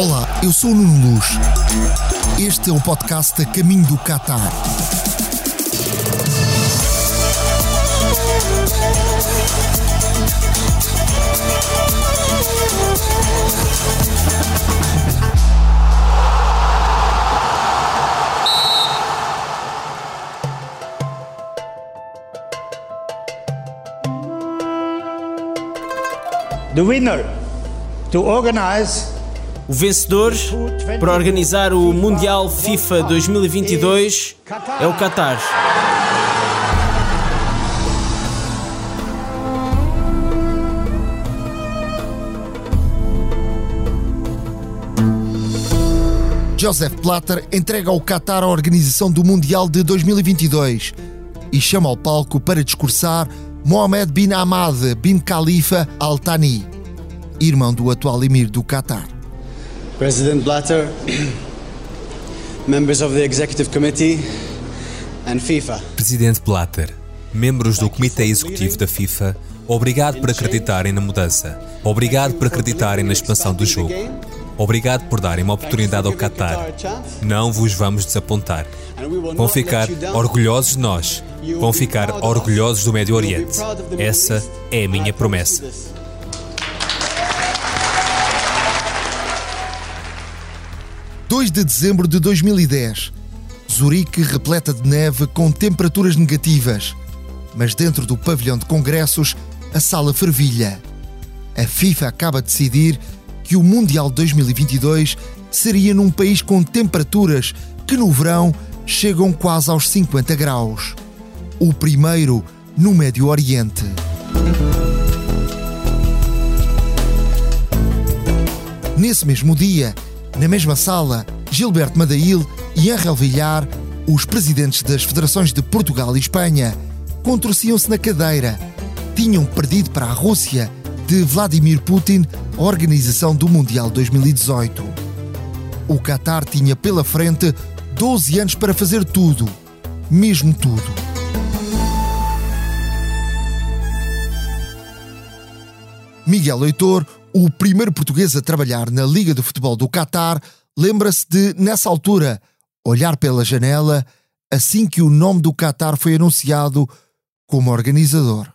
Olá, eu sou o Nuno Luz. Este é o podcast a caminho do Qatar. The winner to organize O vencedor para organizar o Mundial FIFA 2022 é o Qatar. Joseph Blatter entrega ao Qatar a organização do Mundial de 2022 e chama ao palco para discursar Mohammed bin Ahmad bin Khalifa Al Thani, irmão do atual emir do Qatar. President Blatter, members of the Executive Committee and FIFA. Presidente Blatter, membros do Comitê Executivo da FIFA, obrigado por acreditarem na mudança. Obrigado por acreditarem na expansão do jogo. Obrigado por darem uma oportunidade ao Qatar. Não vos vamos desapontar. Vão ficar orgulhosos de nós. Vão ficar orgulhosos do Médio Oriente. Essa é a minha promessa. Dois de dezembro de 2010. Zurique repleta de neve com temperaturas negativas. Mas dentro do pavilhão de congressos, a sala fervilha. A FIFA acaba de decidir que o Mundial 2022 seria num país com temperaturas que no verão chegam quase aos 50 graus. O primeiro no Médio Oriente. Nesse mesmo dia, na mesma sala, Gilberto Madail e Angel Villar, os presidentes das federações de Portugal e Espanha, contorciam-se na cadeira. Tinham perdido para a Rússia de Vladimir Putin a organização do Mundial 2018. O Qatar tinha pela frente 12 anos para fazer tudo, mesmo tudo. Miguel Leitor, o primeiro português a trabalhar na Liga de Futebol do Qatar, lembra-se de, nessa altura, olhar pela janela assim que o nome do Qatar foi anunciado como organizador.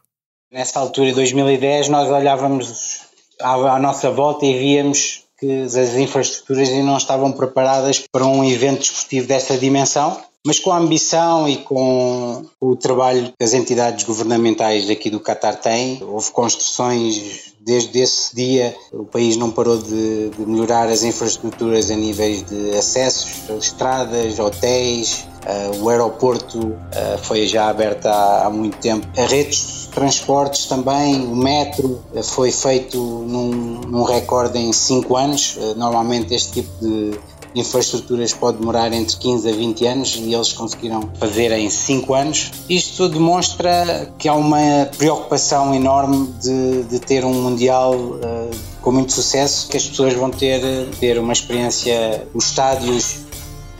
Nessa altura, em 2010, nós olhávamos à, nossa volta e víamos que as infraestruturas ainda não estavam preparadas para um evento desportivo dessa dimensão, mas com a ambição e com o trabalho que as entidades governamentais aqui do Qatar têm, houve construções desde esse dia o país não parou de, de, melhorar as infraestruturas a níveis de acessos, estradas, hotéis, uh, o aeroporto uh, foi já aberto há, há, muito tempo. A redes de transportes também, o metro uh, foi feito num, num recorde em 5 anos. normalmente este tipo de infraestruturas pode demorar entre 15 a 20 anos e eles conseguiram fazer em 5 anos. Isto demonstra que há uma preocupação enorme de, de ter um Mundial uh, com muito sucesso, que as pessoas vão ter, ter uma experiência. Os estádios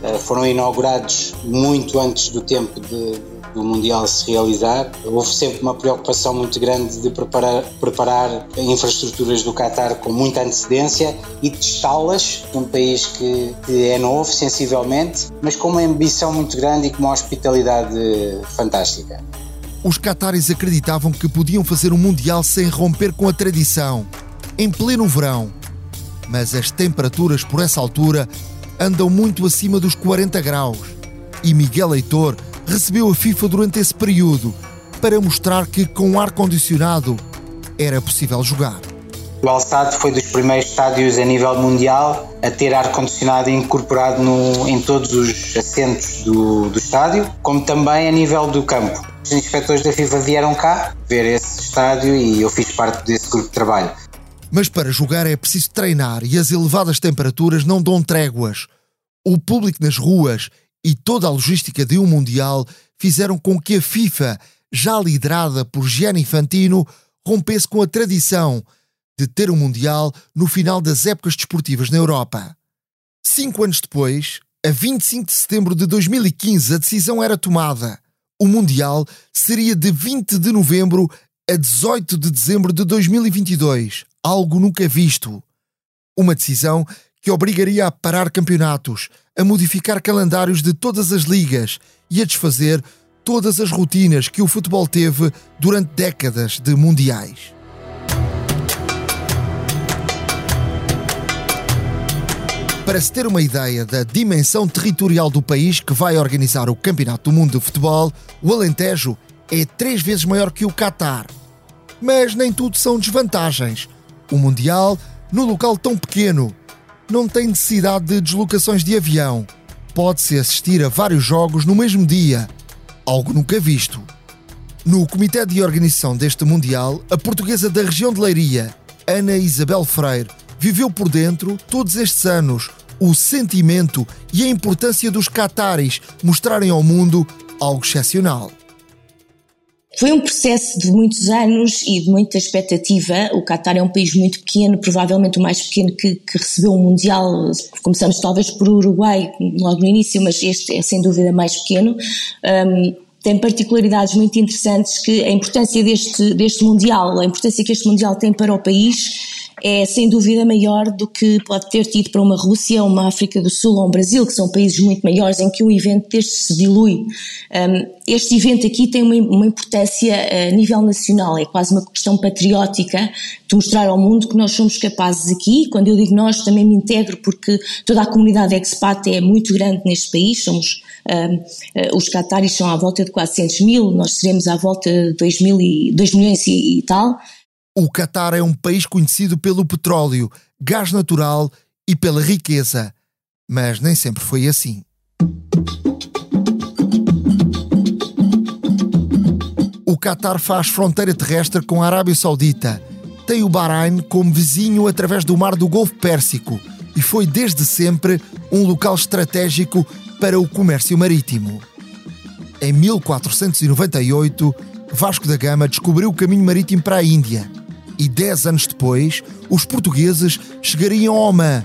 uh, foram inaugurados muito antes do tempo de, do Mundial se realizar. Houve sempre uma preocupação muito grande de preparar, preparar infraestruturas do Qatar com muita antecedência e testá-las num país que, que é novo, sensivelmente, mas com uma ambição muito grande e com uma hospitalidade fantástica. Os cataris acreditavam que podiam fazer um Mundial sem romper com a tradição, em pleno verão. Mas as temperaturas por essa altura andam muito acima dos 40 graus. E Miguel Heitor recebeu a FIFA durante esse período para mostrar que com ar-condicionado era possível jogar. O Al-Sadd foi dos primeiros estádios a nível mundial a ter ar-condicionado incorporado no, em todos os assentos do, do estádio, como também a nível do campo. Os inspectores da FIFA vieram cá ver esse estádio e eu fiz parte desse grupo de trabalho. Mas para jogar é preciso treinar e as elevadas temperaturas não dão tréguas. O público nas ruas e toda a logística de um Mundial fizeram com que a FIFA, já liderada por Gianni Infantino, rompesse com a tradição de ter um Mundial no final das épocas desportivas na Europa. Cinco anos depois, a 25 de setembro de 2015, a decisão era tomada. O Mundial seria de 20 de novembro a 18 de dezembro de 2022, algo nunca visto. Uma decisão que obrigaria a parar campeonatos, a modificar calendários de todas as ligas e a desfazer todas as rotinas que o futebol teve durante décadas de mundiais. Para se ter uma ideia da dimensão territorial do país que vai organizar o Campeonato do Mundo de Futebol, o Alentejo é três vezes maior que o Qatar. Mas nem tudo são desvantagens. O Mundial, no local tão pequeno, não tem necessidade de deslocações de avião. Pode-se assistir a vários jogos no mesmo dia, algo nunca visto. No comitê de organização deste Mundial, a portuguesa da região de Leiria, Ana Isabel Freire, viveu por dentro, todos estes anos, o sentimento e a importância dos cataris mostrarem ao mundo algo excepcional. Foi um processo de muitos anos e de muita expectativa. O Qatar é um país muito pequeno, provavelmente o mais pequeno que, que recebeu um Mundial. Começamos talvez por Uruguai, logo no início, mas este é sem dúvida mais pequeno. Um, tem particularidades muito interessantes que a importância deste, deste Mundial, a importância que este Mundial tem para o país é sem dúvida maior do que pode ter tido para uma Rússia, uma África do Sul ou um Brasil, que são países muito maiores em que um evento deste se dilui. Este evento aqui tem uma, importância a nível nacional, é quase uma questão patriótica de mostrar ao mundo que nós somos capazes aqui. Quando eu digo nós, também me integro porque toda a comunidade expat é muito grande neste país, somos uh, os cataris são à volta de 400 mil, nós seremos à volta de 2, mil e, 2 milhões e, e tal. O Catar é um país conhecido pelo petróleo, gás natural e pela riqueza, mas nem sempre foi assim. O Catar faz fronteira terrestre com a Arábia Saudita, tem o Bahrein como vizinho através do Mar do Golfo Pérsico e foi desde sempre um local estratégico para o comércio marítimo. Em 1498, Vasco da Gama descobriu o caminho marítimo para a Índia e dez anos depois, os portugueses chegariam ao Oman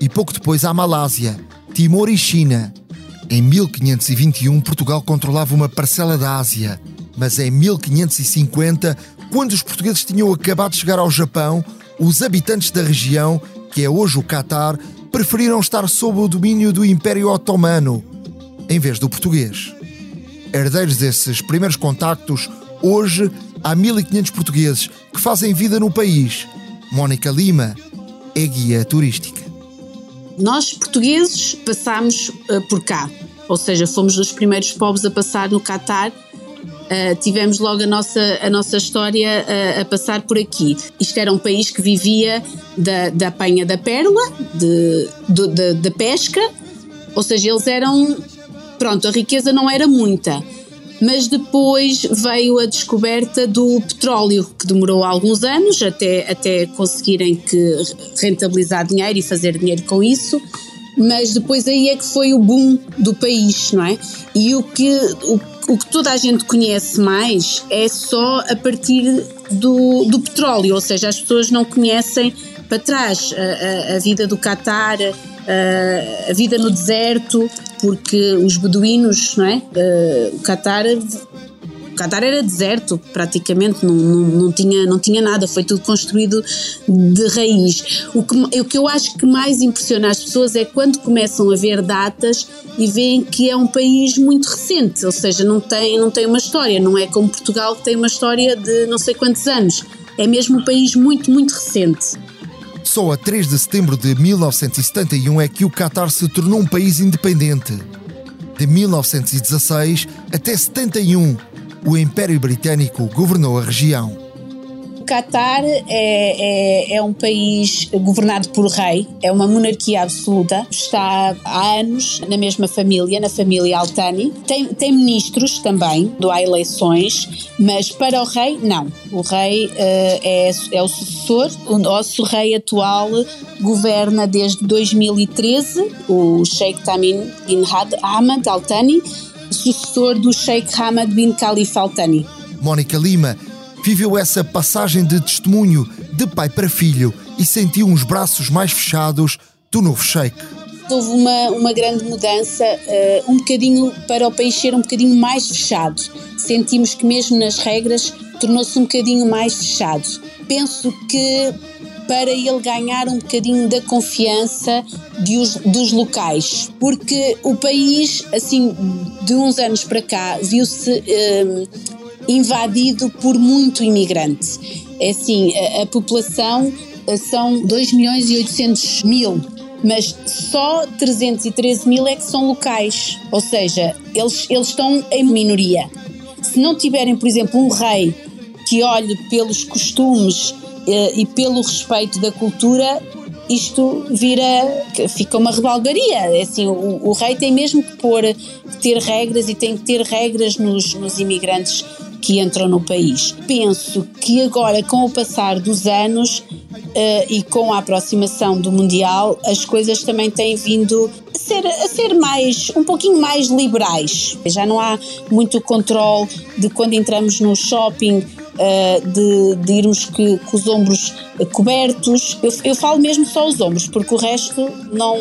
e pouco depois à Malásia, Timor e China. Em 1521, Portugal controlava uma parcela da Ásia, mas em 1550, quando os portugueses tinham acabado de chegar ao Japão, os habitantes da região, que é hoje o Catar, preferiram estar sob o domínio do Império Otomano, em vez do português. Herdeiros desses primeiros contactos, hoje há 1500 portugueses que fazem vida no país. Mónica Lima é guia turística. Nós, portugueses, passámos uh, por cá, ou seja, fomos dos primeiros povos a passar no Catar. Uh, tivemos logo a nossa, a nossa história uh, a passar por aqui. Isto era um país que vivia da, da apanha da pérola, de, de, da pesca, ou seja, eles eram. Pronto, a riqueza não era muita mas depois veio a descoberta do petróleo, que demorou alguns anos até, até conseguirem que rentabilizar dinheiro e fazer dinheiro com isso, mas depois aí é que foi o boom do país, não é? E o que, o, o que toda a gente conhece mais é só a partir do, do petróleo, ou seja, as pessoas não conhecem para trás a, a, a vida do Qatar, a, a vida no deserto, porque os beduínos, não é? Uh, o o Qatar era deserto, praticamente, não, não, não, tinha, não tinha nada, foi tudo construído de raiz. O que, o que eu acho que mais impressiona as pessoas é quando começam a ver datas e veem que é um país muito recente, ou seja, não tem, não tem uma história, não é como Portugal que tem uma história de não sei quantos anos. É mesmo um país muito, muito recente. Só a 3 de setembro de 1971 é que o Qatar se tornou um país independente. De 1916 até 71, o Império Britânico governou a região. Qatar é, é, é, um país governado por rei, é uma monarquia absoluta, está há anos na mesma família, na família Altani. Tem, tem ministros também, há eleições, mas para o rei, não. O rei uh, é, é o sucessor, o nosso rei atual governa desde 2013, o Sheikh Tamim bin Hamad Altani, sucessor do Sheikh Hamad bin Khalifa Altani. Mónica Lima viveu essa passagem de testemunho de pai para filho e sentiu uns braços mais fechados do novo sheik. Houve uma, uma grande mudança, uh, um bocadinho para o país ser um bocadinho mais fechado. Sentimos que mesmo nas regras tornou-se um bocadinho mais fechado. Penso que para ele ganhar um bocadinho da confiança os, dos locais, porque o país, assim, de uns anos para cá, viu-se um, invadido por muito imigrante. É assim, a, a população eh, são 2 milhões e 800 mil mas só 313 mil é que são locais, ou seja, eles, eles estão em minoria. Se não tiverem, por exemplo, um rei que olhe pelos costumes eh, e pelo respeito da cultura, isto vira, fica uma rebalgaria. É assim, o, o, rei tem mesmo que pôr, ter regras e tem que ter regras nos, nos imigrantes que entram no país. Penso que agora, com o passar dos anos uh, e com a aproximação do Mundial, as coisas também têm vindo a ser, a ser mais, um pouquinho mais liberais. Já não há muito controle de quando entramos no shopping uh, de, de, que, com os ombros cobertos. Eu, eu falo mesmo só os ombros, porque o resto não,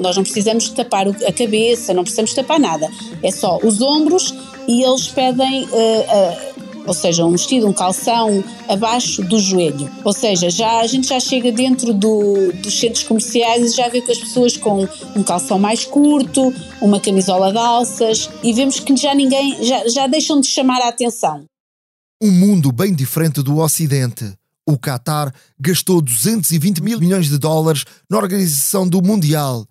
nós não precisamos tapar a cabeça, não precisamos tapar nada. É só os ombros e eles pedem. Uh, uh, ou seja, um vestido, um calção abaixo do joelho. Ou seja, já a gente já chega dentro do, dos centros comerciais e já vê que as pessoas com um calção mais curto, uma camisola de alças e vemos que já ninguém já, já deixam de chamar a atenção. Um mundo bem diferente do Ocidente. O Qatar gastou 220 mil milhões de dólares na organização do Mundial,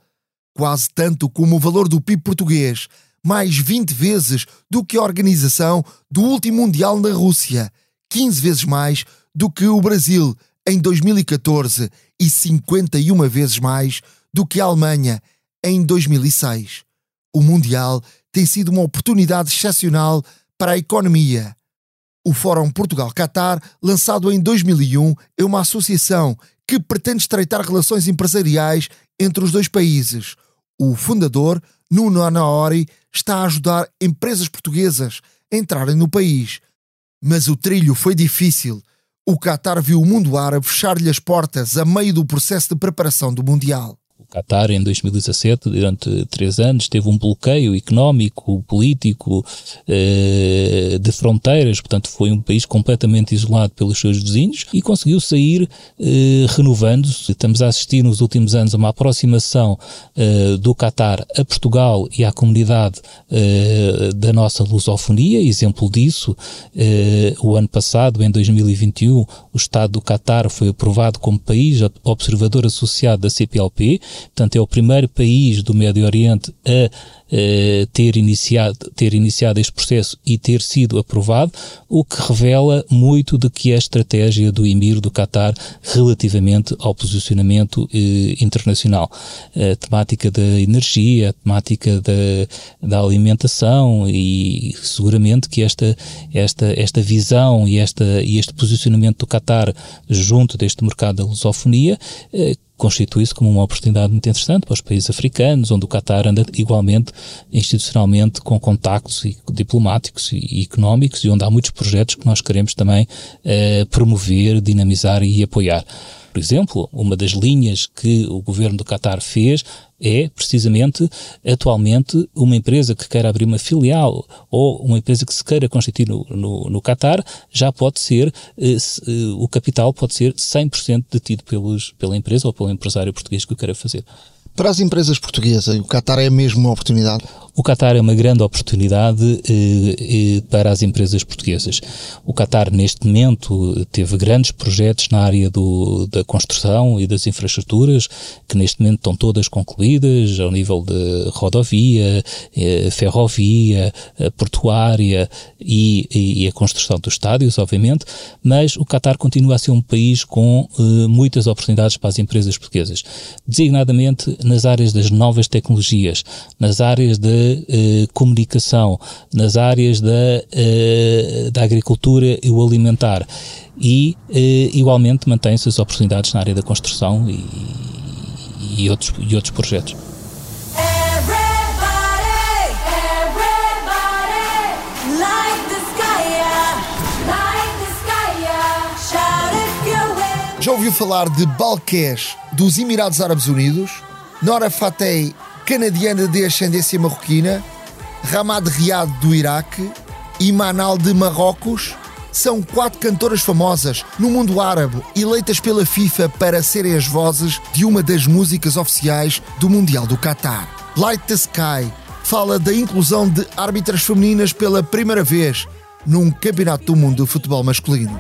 quase tanto como o valor do PIB português, mais 20 vezes do que a organização do último Mundial na Rússia, 15 vezes mais do que o Brasil em 2014 e 51 vezes mais do que a Alemanha em 2006. O Mundial tem sido uma oportunidade excepcional para a economia o Fórum Portugal-Catar, lançado em 2001, é uma associação que pretende estreitar relações empresariais entre os dois países. O fundador, Nuno Anaori, está a ajudar empresas portuguesas a entrarem no país. Mas o trilho foi difícil. O Qatar viu o mundo árabe fechar-lhe as portas a meio do processo de preparação do Mundial. Qatar, em 2017, durante três anos, teve um bloqueio económico, político, eh, de fronteiras, portanto, foi um país completamente isolado pelos seus vizinhos e conseguiu sair eh, renovando-se. Estamos a assistir nos últimos anos a uma aproximação eh, do Qatar a Portugal e à comunidade da nossa lusofonia. Exemplo disso, o ano passado, em 2021, o Estado do Qatar foi aprovado como país observador associado da CPLP Portanto, é o primeiro país do Médio Oriente a eh, ter, iniciado, ter iniciado este processo e ter sido aprovado, o que revela muito de que é a estratégia do Emir do Qatar relativamente ao posicionamento eh, internacional. A temática da energia, a temática da, da alimentação e seguramente que esta, esta, esta visão e, esta, e este posicionamento do Qatar junto deste mercado da lusofonia eh, constitui-se como uma oportunidade muito interessante para os países africanos, onde o Qatar anda igualmente institucionalmente com contactos diplomáticos e económicos e onde há muitos projetos que nós queremos também eh, promover, dinamizar e apoiar. Por exemplo, uma das linhas que o governo do Qatar fez é precisamente atualmente uma empresa que queira abrir uma filial ou uma empresa que se queira constituir no, no, no Qatar já pode ser, eh, se, eh, o capital pode ser 100% detido pelos, pela empresa ou pelo empresário português que o queira fazer. Para as empresas portuguesas, o Qatar é mesmo uma oportunidade? O Qatar é uma grande oportunidade eh, eh, para as empresas portuguesas. O Qatar, neste momento, teve grandes projetos na área do, da construção e das infraestruturas, que neste momento estão todas concluídas, ao nível de rodovia, eh, ferrovia, eh, portuária e, e, a construção dos estádios, obviamente, mas o Qatar continua a ser um país com eh, muitas oportunidades para as empresas portuguesas, designadamente nas áreas das novas tecnologias, nas áreas da eh, comunicação, nas áreas da, eh, da agricultura e o alimentar. E, eh, igualmente, mantém-se as oportunidades na área da construção e, e, outros, e outros projetos. Já ouviu falar de Balqués dos Emirados Árabes Unidos? Nora Fateh canadiana de ascendência marroquina, Ramad Riad do Iraque, Imanal de Marrocos, são quatro cantoras famosas no mundo árabe, eleitas pela FIFA para serem as vozes de uma das músicas oficiais do Mundial do Qatar. Light the Sky fala da inclusão de árbitras femininas pela primeira vez num campeonato do mundo de futebol masculino.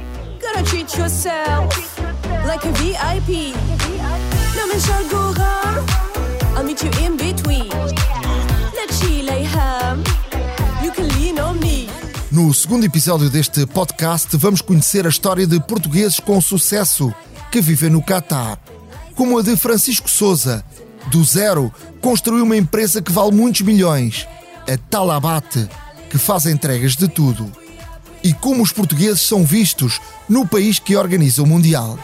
No segundo episódio deste podcast, vamos conhecer a história de portugueses com sucesso que vivem no Catar, como a de Francisco Souza. Do zero, construiu uma empresa que vale muitos milhões, a Talabate, que faz entregas de tudo. E como os portugueses são vistos no país que organiza o Mundial.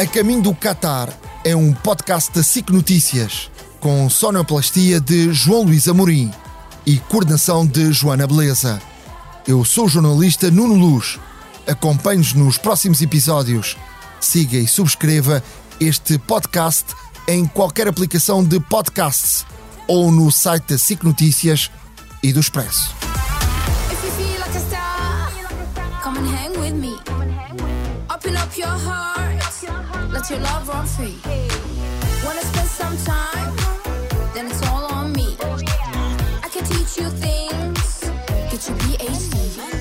A Caminho do Qatar é um podcast da SIC Notícias, com sonoplastia de João Luís Amorim e coordenação de Joana Beleza. Eu sou o jornalista Nuno Luz. Acompanhe-nos nos próximos episódios. Siga e subscreva este podcast em qualquer aplicação de podcasts ou no site da SIC Notícias e do Expresso. Let your love run free. Wanna spend some time? Then it's all on me. I can teach you things, get your PhD.